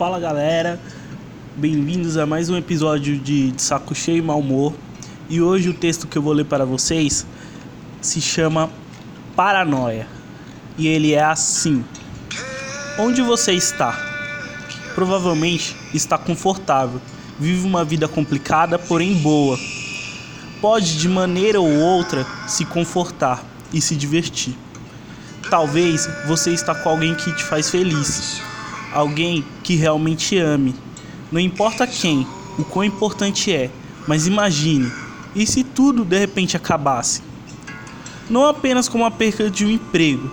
Fala galera, bem-vindos a mais um episódio de Saco Cheio e Mal Humor. E hoje o texto que eu vou ler para vocês se chama Paranoia. E ele é assim: Onde você está? Provavelmente está confortável, vive uma vida complicada, porém boa. Pode de maneira ou outra se confortar e se divertir. Talvez você está com alguém que te faz feliz, alguém que realmente ame. Não importa quem, o quão importante é, mas imagine, e se tudo de repente acabasse? Não apenas como a perca de um emprego,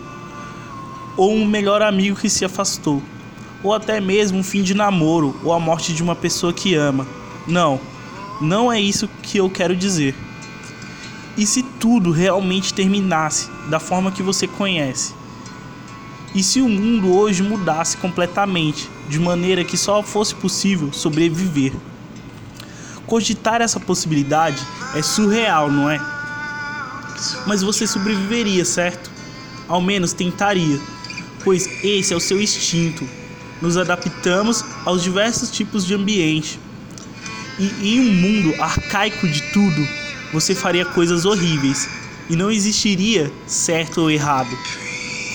ou um melhor amigo que se afastou, ou até mesmo um fim de namoro ou a morte de uma pessoa que ama. Não, não é isso que eu quero dizer. E se tudo realmente terminasse da forma que você conhece? E se o mundo hoje mudasse completamente, de maneira que só fosse possível sobreviver? Cogitar essa possibilidade é surreal, não é? Mas você sobreviveria, certo? Ao menos tentaria, pois esse é o seu instinto. Nos adaptamos aos diversos tipos de ambiente. E em um mundo arcaico de tudo, você faria coisas horríveis e não existiria certo ou errado.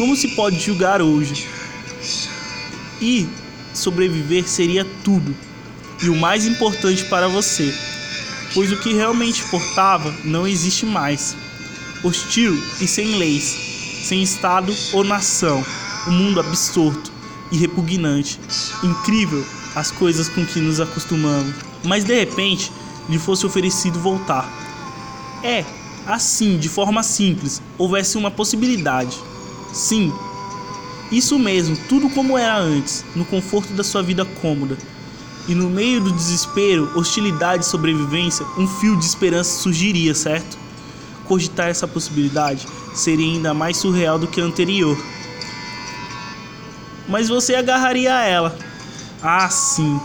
Como se pode julgar hoje? E sobreviver seria tudo e o mais importante para você, pois o que realmente importava não existe mais. Hostil e sem leis, sem Estado ou nação, um mundo absorto e repugnante, incrível as coisas com que nos acostumamos. Mas de repente lhe fosse oferecido voltar é, assim, de forma simples, houvesse uma possibilidade. Sim, isso mesmo, tudo como era antes, no conforto da sua vida cômoda. E no meio do desespero, hostilidade e sobrevivência, um fio de esperança surgiria, certo? Cogitar essa possibilidade seria ainda mais surreal do que a anterior. Mas você agarraria a ela. Ah, sim,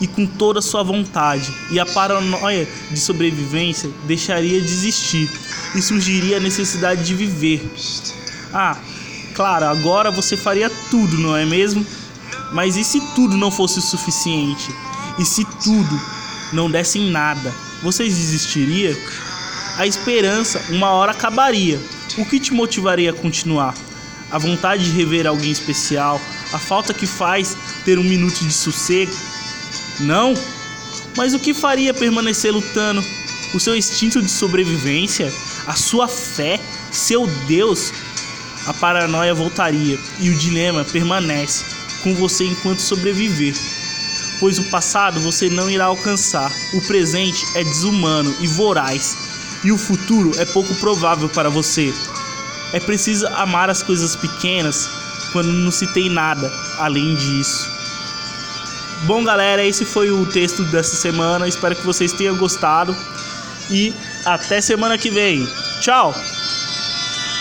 e com toda a sua vontade, e a paranoia de sobrevivência deixaria de existir e surgiria a necessidade de viver. Ah, claro, agora você faria tudo, não é mesmo? Mas e se tudo não fosse o suficiente? E se tudo não desse em nada? Vocês desistiriam? A esperança uma hora acabaria. O que te motivaria a continuar? A vontade de rever alguém especial? A falta que faz ter um minuto de sossego? Não? Mas o que faria permanecer lutando? O seu instinto de sobrevivência? A sua fé? Seu Deus? A paranoia voltaria e o dilema permanece com você enquanto sobreviver. Pois o passado você não irá alcançar, o presente é desumano e voraz, e o futuro é pouco provável para você. É preciso amar as coisas pequenas quando não se tem nada além disso. Bom, galera, esse foi o texto dessa semana. Espero que vocês tenham gostado. E até semana que vem. Tchau!